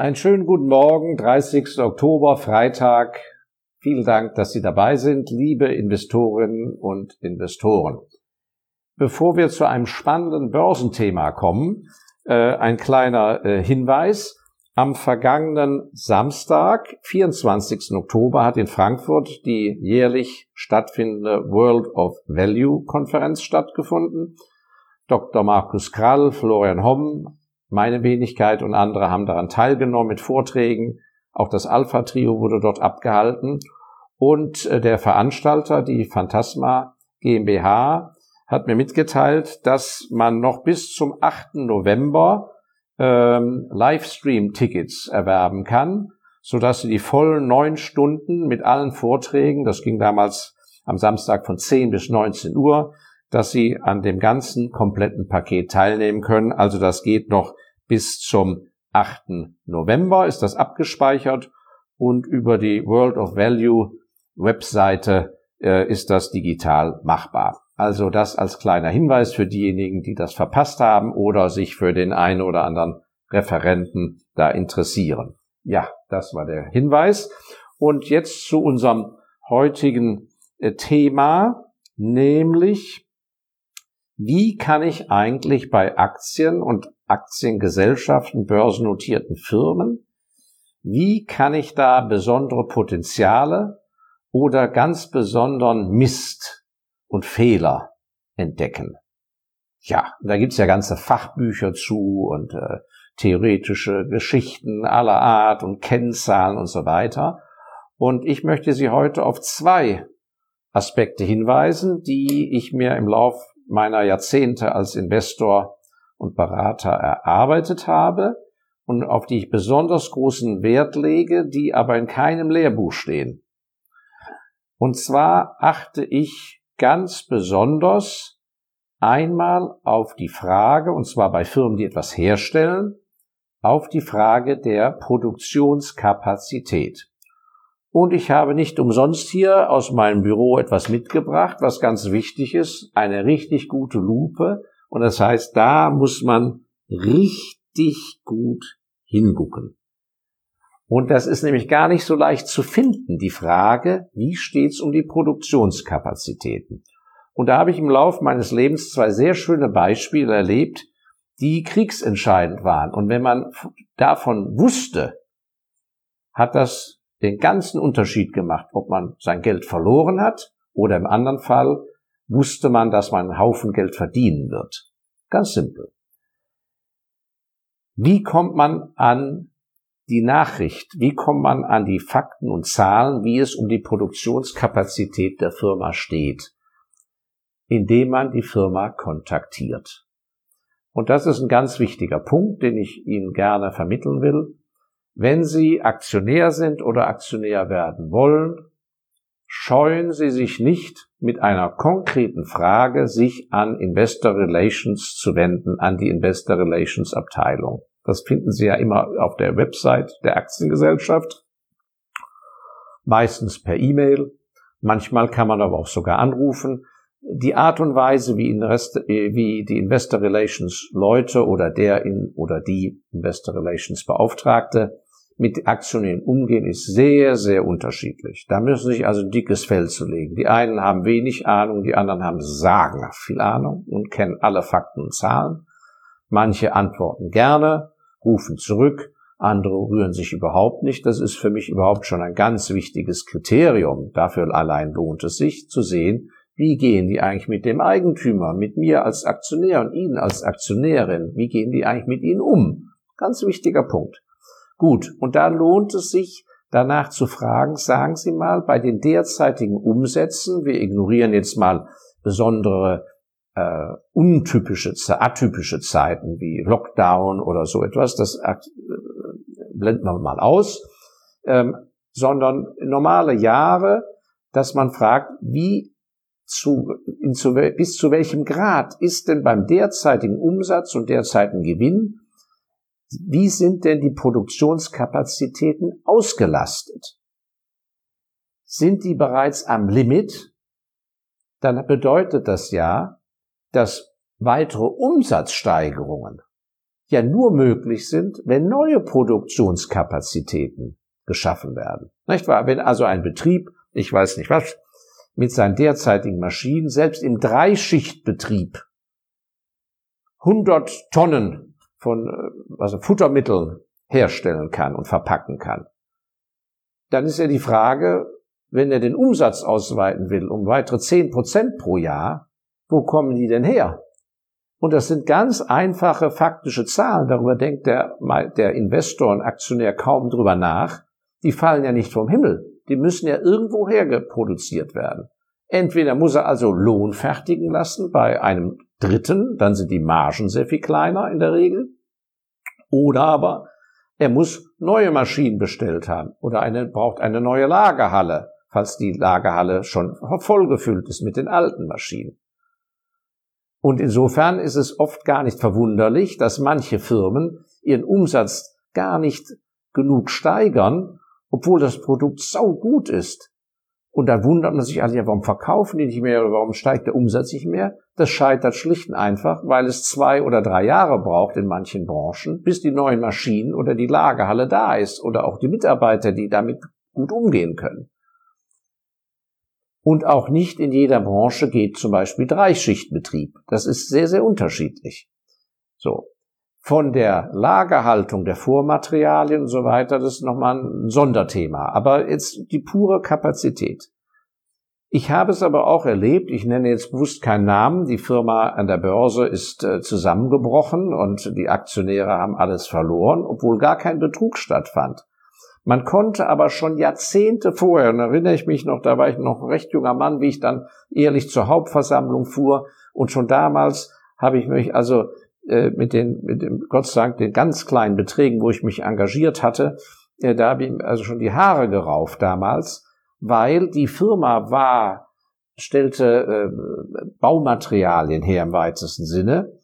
Einen schönen guten Morgen, 30. Oktober, Freitag. Vielen Dank, dass Sie dabei sind, liebe Investorinnen und Investoren. Bevor wir zu einem spannenden Börsenthema kommen, äh, ein kleiner äh, Hinweis. Am vergangenen Samstag, 24. Oktober, hat in Frankfurt die jährlich stattfindende World of Value Konferenz stattgefunden. Dr. Markus Krall, Florian Homm, meine Wenigkeit und andere haben daran teilgenommen mit Vorträgen. Auch das Alpha-Trio wurde dort abgehalten. Und äh, der Veranstalter, die Phantasma GmbH, hat mir mitgeteilt, dass man noch bis zum 8. November ähm, Livestream-Tickets erwerben kann, so dass Sie die vollen neun Stunden mit allen Vorträgen, das ging damals am Samstag von 10 bis 19 Uhr, dass Sie an dem ganzen kompletten Paket teilnehmen können. Also das geht noch bis zum 8. November ist das abgespeichert und über die World of Value Webseite äh, ist das digital machbar. Also das als kleiner Hinweis für diejenigen, die das verpasst haben oder sich für den einen oder anderen Referenten da interessieren. Ja, das war der Hinweis. Und jetzt zu unserem heutigen äh, Thema, nämlich wie kann ich eigentlich bei Aktien und Aktiengesellschaften, börsennotierten Firmen, wie kann ich da besondere Potenziale oder ganz besonderen Mist und Fehler entdecken? Ja, da gibt's ja ganze Fachbücher zu und äh, theoretische Geschichten aller Art und Kennzahlen und so weiter. Und ich möchte Sie heute auf zwei Aspekte hinweisen, die ich mir im Lauf meiner Jahrzehnte als Investor und Berater erarbeitet habe und auf die ich besonders großen Wert lege, die aber in keinem Lehrbuch stehen. Und zwar achte ich ganz besonders einmal auf die Frage, und zwar bei Firmen, die etwas herstellen, auf die Frage der Produktionskapazität. Und ich habe nicht umsonst hier aus meinem Büro etwas mitgebracht, was ganz wichtig ist, eine richtig gute Lupe. Und das heißt, da muss man richtig gut hingucken. Und das ist nämlich gar nicht so leicht zu finden, die Frage, wie steht's um die Produktionskapazitäten? Und da habe ich im Laufe meines Lebens zwei sehr schöne Beispiele erlebt, die kriegsentscheidend waren. Und wenn man davon wusste, hat das den ganzen Unterschied gemacht, ob man sein Geld verloren hat oder im anderen Fall wusste man, dass man einen Haufen Geld verdienen wird. Ganz simpel. Wie kommt man an die Nachricht? Wie kommt man an die Fakten und Zahlen, wie es um die Produktionskapazität der Firma steht? Indem man die Firma kontaktiert. Und das ist ein ganz wichtiger Punkt, den ich Ihnen gerne vermitteln will. Wenn Sie Aktionär sind oder Aktionär werden wollen, scheuen Sie sich nicht, mit einer konkreten Frage sich an Investor Relations zu wenden, an die Investor Relations Abteilung. Das finden Sie ja immer auf der Website der Aktiengesellschaft, meistens per E-Mail. Manchmal kann man aber auch sogar anrufen. Die Art und Weise, wie, Invest wie die Investor Relations Leute oder der in, oder die Investor Relations Beauftragte mit Aktionären umgehen, ist sehr, sehr unterschiedlich. Da müssen sich also dickes Fell zu legen. Die einen haben wenig Ahnung, die anderen haben sagenhaft viel Ahnung und kennen alle Fakten und Zahlen. Manche antworten gerne, rufen zurück, andere rühren sich überhaupt nicht. Das ist für mich überhaupt schon ein ganz wichtiges Kriterium. Dafür allein lohnt es sich zu sehen, wie gehen die eigentlich mit dem Eigentümer, mit mir als Aktionär und Ihnen als Aktionärin, wie gehen die eigentlich mit Ihnen um? Ganz wichtiger Punkt. Gut, und da lohnt es sich, danach zu fragen, sagen Sie mal, bei den derzeitigen Umsätzen, wir ignorieren jetzt mal besondere äh, untypische, atypische Zeiten wie Lockdown oder so etwas, das äh, blenden wir mal aus, ähm, sondern normale Jahre, dass man fragt, wie zu, in zu, bis zu welchem Grad ist denn beim derzeitigen Umsatz und derzeitigen Gewinn wie sind denn die Produktionskapazitäten ausgelastet? Sind die bereits am Limit? Dann bedeutet das ja, dass weitere Umsatzsteigerungen ja nur möglich sind, wenn neue Produktionskapazitäten geschaffen werden. Nicht wahr? Wenn also ein Betrieb, ich weiß nicht was, mit seinen derzeitigen Maschinen, selbst im Dreischichtbetrieb 100 Tonnen von also Futtermitteln herstellen kann und verpacken kann, dann ist ja die Frage, wenn er den Umsatz ausweiten will um weitere 10 Prozent pro Jahr, wo kommen die denn her? Und das sind ganz einfache faktische Zahlen. Darüber denkt der, der Investor und Aktionär kaum drüber nach. Die fallen ja nicht vom Himmel. Die müssen ja irgendwo hergeproduziert werden. Entweder muss er also Lohn fertigen lassen bei einem Dritten, dann sind die Margen sehr viel kleiner in der Regel. Oder aber er muss neue Maschinen bestellt haben oder eine, braucht eine neue Lagerhalle, falls die Lagerhalle schon vollgefüllt ist mit den alten Maschinen. Und insofern ist es oft gar nicht verwunderlich, dass manche Firmen ihren Umsatz gar nicht genug steigern, obwohl das Produkt sau gut ist. Und da wundert man sich alle, ja, warum verkaufen die nicht mehr oder warum steigt der Umsatz nicht mehr? Das scheitert schlicht und einfach, weil es zwei oder drei Jahre braucht in manchen Branchen, bis die neuen Maschinen oder die Lagerhalle da ist oder auch die Mitarbeiter, die damit gut umgehen können. Und auch nicht in jeder Branche geht zum Beispiel Dreischichtbetrieb. Das ist sehr, sehr unterschiedlich. So. Von der Lagerhaltung der Vormaterialien und so weiter, das ist nochmal ein Sonderthema. Aber jetzt die pure Kapazität. Ich habe es aber auch erlebt, ich nenne jetzt bewusst keinen Namen, die Firma an der Börse ist äh, zusammengebrochen und die Aktionäre haben alles verloren, obwohl gar kein Betrug stattfand. Man konnte aber schon Jahrzehnte vorher, und erinnere ich mich noch, da war ich noch ein recht junger Mann, wie ich dann ehrlich zur Hauptversammlung fuhr, und schon damals habe ich mich also mit den, mit dem, Gott sei Dank, den ganz kleinen Beträgen, wo ich mich engagiert hatte, äh, da habe ich also schon die Haare gerauft damals, weil die Firma war, stellte äh, Baumaterialien her im weitesten Sinne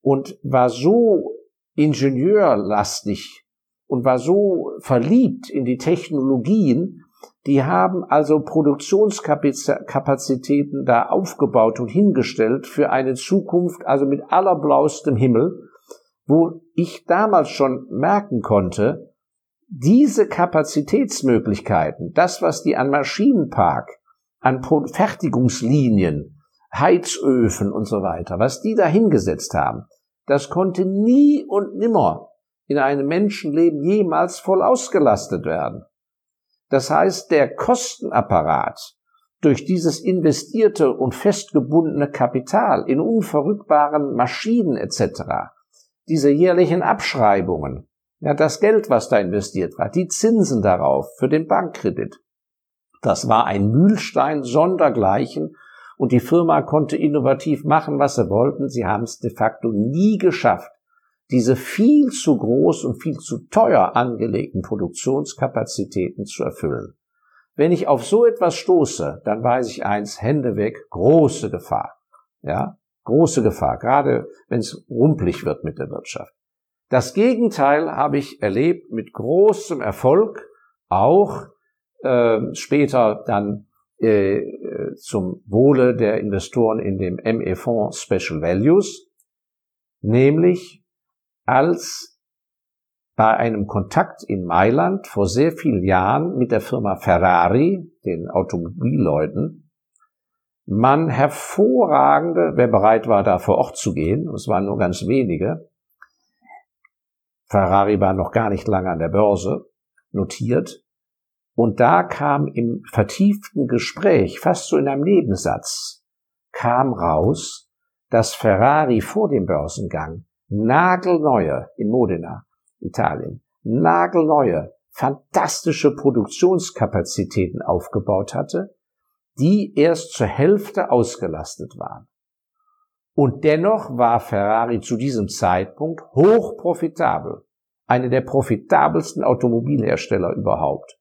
und war so ingenieurlastig und war so verliebt in die Technologien, die haben also Produktionskapazitäten da aufgebaut und hingestellt für eine Zukunft, also mit allerblauestem Himmel, wo ich damals schon merken konnte, diese Kapazitätsmöglichkeiten, das, was die an Maschinenpark, an Fertigungslinien, Heizöfen und so weiter, was die da hingesetzt haben, das konnte nie und nimmer in einem Menschenleben jemals voll ausgelastet werden. Das heißt, der Kostenapparat durch dieses investierte und festgebundene Kapital in unverrückbaren Maschinen etc., diese jährlichen Abschreibungen, ja, das Geld, was da investiert war, die Zinsen darauf für den Bankkredit, das war ein Mühlstein sondergleichen und die Firma konnte innovativ machen, was sie wollten. Sie haben es de facto nie geschafft, diese viel zu groß und viel zu teuer angelegten Produktionskapazitäten zu erfüllen. Wenn ich auf so etwas stoße, dann weiß ich eins, Hände weg, große Gefahr. Ja, große Gefahr, gerade wenn es rumpelig wird mit der Wirtschaft. Das Gegenteil habe ich erlebt mit großem Erfolg, auch äh, später dann äh, zum Wohle der Investoren in dem ME-Fonds Special Values, nämlich als bei einem Kontakt in Mailand vor sehr vielen Jahren mit der Firma Ferrari, den Automobilleuten, man hervorragende, wer bereit war, da vor Ort zu gehen, es waren nur ganz wenige, Ferrari war noch gar nicht lange an der Börse notiert, und da kam im vertieften Gespräch, fast so in einem Nebensatz, kam raus, dass Ferrari vor dem Börsengang nagelneue in Modena, Italien, nagelneue, fantastische Produktionskapazitäten aufgebaut hatte, die erst zur Hälfte ausgelastet waren. Und dennoch war Ferrari zu diesem Zeitpunkt hoch profitabel, eine der profitabelsten Automobilhersteller überhaupt.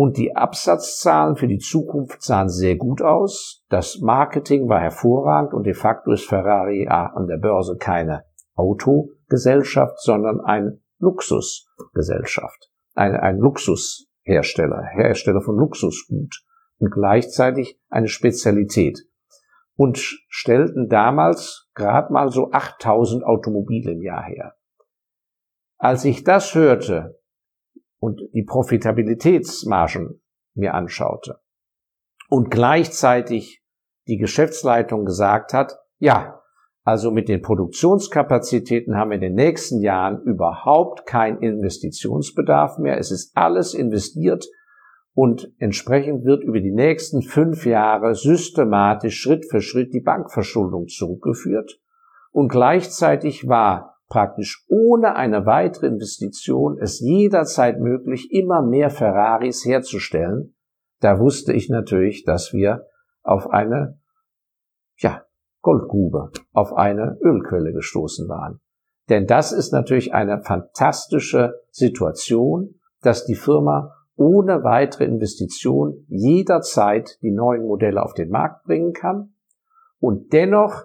Und die Absatzzahlen für die Zukunft sahen sehr gut aus. Das Marketing war hervorragend und de facto ist Ferrari an der Börse keine Autogesellschaft, sondern eine Luxusgesellschaft. Ein, ein Luxushersteller, Hersteller von Luxusgut und gleichzeitig eine Spezialität. Und stellten damals gerade mal so 8000 Automobile im Jahr her. Als ich das hörte und die Profitabilitätsmargen mir anschaute und gleichzeitig die Geschäftsleitung gesagt hat, ja, also mit den Produktionskapazitäten haben wir in den nächsten Jahren überhaupt keinen Investitionsbedarf mehr. Es ist alles investiert und entsprechend wird über die nächsten fünf Jahre systematisch Schritt für Schritt die Bankverschuldung zurückgeführt. Und gleichzeitig war praktisch ohne eine weitere Investition es jederzeit möglich, immer mehr Ferraris herzustellen. Da wusste ich natürlich, dass wir auf eine, ja, Goldgrube, auf eine Ölquelle gestoßen waren. Denn das ist natürlich eine fantastische Situation, dass die Firma ohne weitere Investition jederzeit die neuen Modelle auf den Markt bringen kann und dennoch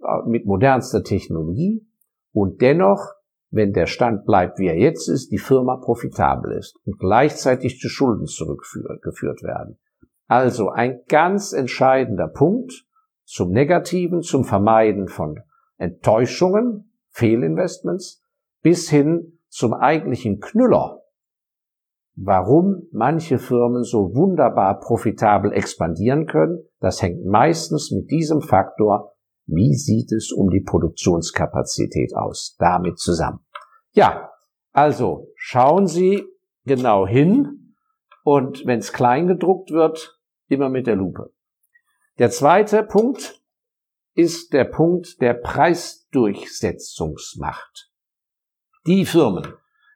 äh, mit modernster Technologie und dennoch, wenn der Stand bleibt, wie er jetzt ist, die Firma profitabel ist und gleichzeitig die Schulden zurückgeführt werden. Also ein ganz entscheidender Punkt zum Negativen, zum Vermeiden von Enttäuschungen, Fehlinvestments bis hin zum eigentlichen Knüller, warum manche Firmen so wunderbar profitabel expandieren können, das hängt meistens mit diesem Faktor, wie sieht es um die Produktionskapazität aus, damit zusammen. Ja, also schauen Sie genau hin und wenn es klein gedruckt wird, immer mit der Lupe. Der zweite Punkt ist der Punkt der Preisdurchsetzungsmacht. Die Firmen,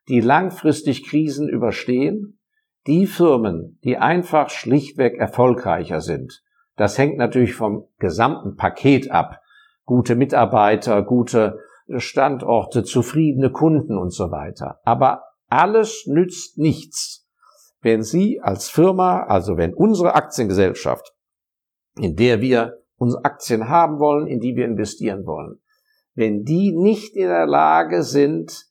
die langfristig Krisen überstehen, die Firmen, die einfach schlichtweg erfolgreicher sind. Das hängt natürlich vom gesamten Paket ab. Gute Mitarbeiter, gute Standorte, zufriedene Kunden und so weiter. Aber alles nützt nichts, wenn Sie als Firma, also wenn unsere Aktiengesellschaft, in der wir unsere Aktien haben wollen, in die wir investieren wollen, wenn die nicht in der Lage sind,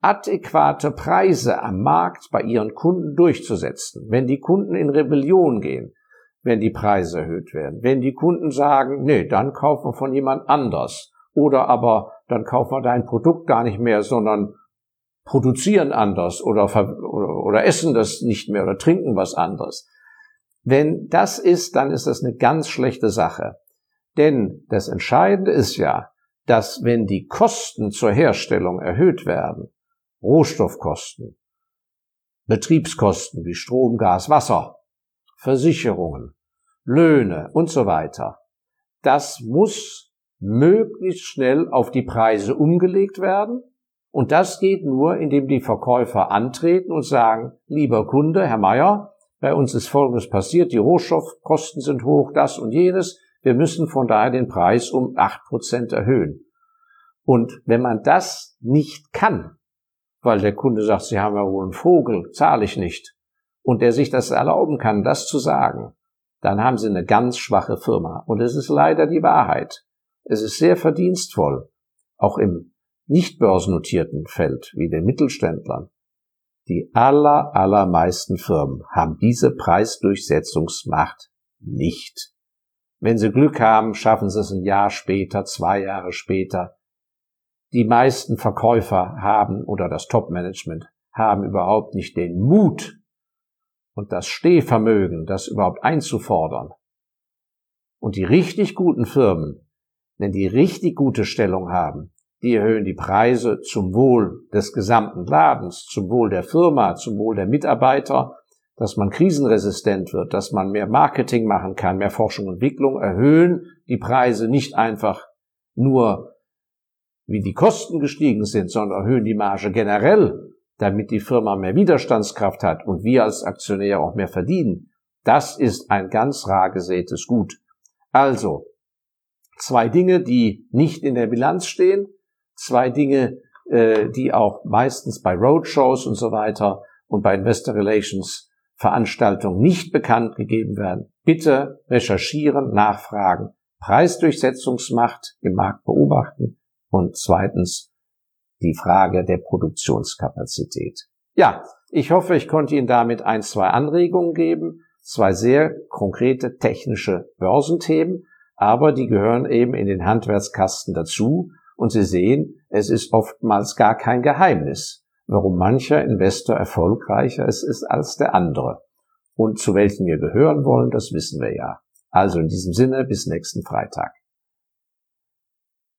adäquate Preise am Markt bei ihren Kunden durchzusetzen. Wenn die Kunden in Rebellion gehen, wenn die Preise erhöht werden, wenn die Kunden sagen, nee, dann kaufen wir von jemand anders oder aber dann kaufen wir dein Produkt gar nicht mehr, sondern produzieren anders oder, oder, oder essen das nicht mehr oder trinken was anderes. Wenn das ist, dann ist das eine ganz schlechte Sache. Denn das Entscheidende ist ja, dass wenn die Kosten zur Herstellung erhöht werden, Rohstoffkosten, Betriebskosten wie Strom, Gas, Wasser, Versicherungen, Löhne und so weiter. Das muss möglichst schnell auf die Preise umgelegt werden. Und das geht nur, indem die Verkäufer antreten und sagen, lieber Kunde, Herr Meier, bei uns ist Folgendes passiert, die Rohstoffkosten sind hoch, das und jenes. Wir müssen von daher den Preis um acht Prozent erhöhen. Und wenn man das nicht kann, weil der Kunde sagt, Sie haben ja wohl einen Vogel, zahle ich nicht, und der sich das erlauben kann, das zu sagen, dann haben Sie eine ganz schwache Firma. Und es ist leider die Wahrheit. Es ist sehr verdienstvoll, auch im nicht börsennotierten Feld wie den Mittelständlern. Die aller, allermeisten Firmen haben diese Preisdurchsetzungsmacht nicht. Wenn sie Glück haben, schaffen sie es ein Jahr später, zwei Jahre später, die meisten Verkäufer haben oder das Top-Management haben überhaupt nicht den Mut und das Stehvermögen, das überhaupt einzufordern. Und die richtig guten Firmen, wenn die richtig gute Stellung haben, die erhöhen die Preise zum Wohl des gesamten Ladens, zum Wohl der Firma, zum Wohl der Mitarbeiter, dass man krisenresistent wird, dass man mehr Marketing machen kann, mehr Forschung und Entwicklung, erhöhen die Preise nicht einfach nur wie die Kosten gestiegen sind, sondern erhöhen die Marge generell, damit die Firma mehr Widerstandskraft hat und wir als Aktionäre auch mehr verdienen. Das ist ein ganz rar gesätes Gut. Also, zwei Dinge, die nicht in der Bilanz stehen, zwei Dinge, äh, die auch meistens bei Roadshows und so weiter und bei Investor Relations Veranstaltungen nicht bekannt gegeben werden. Bitte recherchieren, nachfragen, Preisdurchsetzungsmacht im Markt beobachten und zweitens die Frage der Produktionskapazität. Ja, ich hoffe, ich konnte Ihnen damit ein, zwei Anregungen geben, zwei sehr konkrete technische Börsenthemen, aber die gehören eben in den Handwerkskasten dazu und Sie sehen, es ist oftmals gar kein Geheimnis, warum mancher Investor erfolgreicher ist als der andere. Und zu welchen wir gehören wollen, das wissen wir ja. Also in diesem Sinne, bis nächsten Freitag.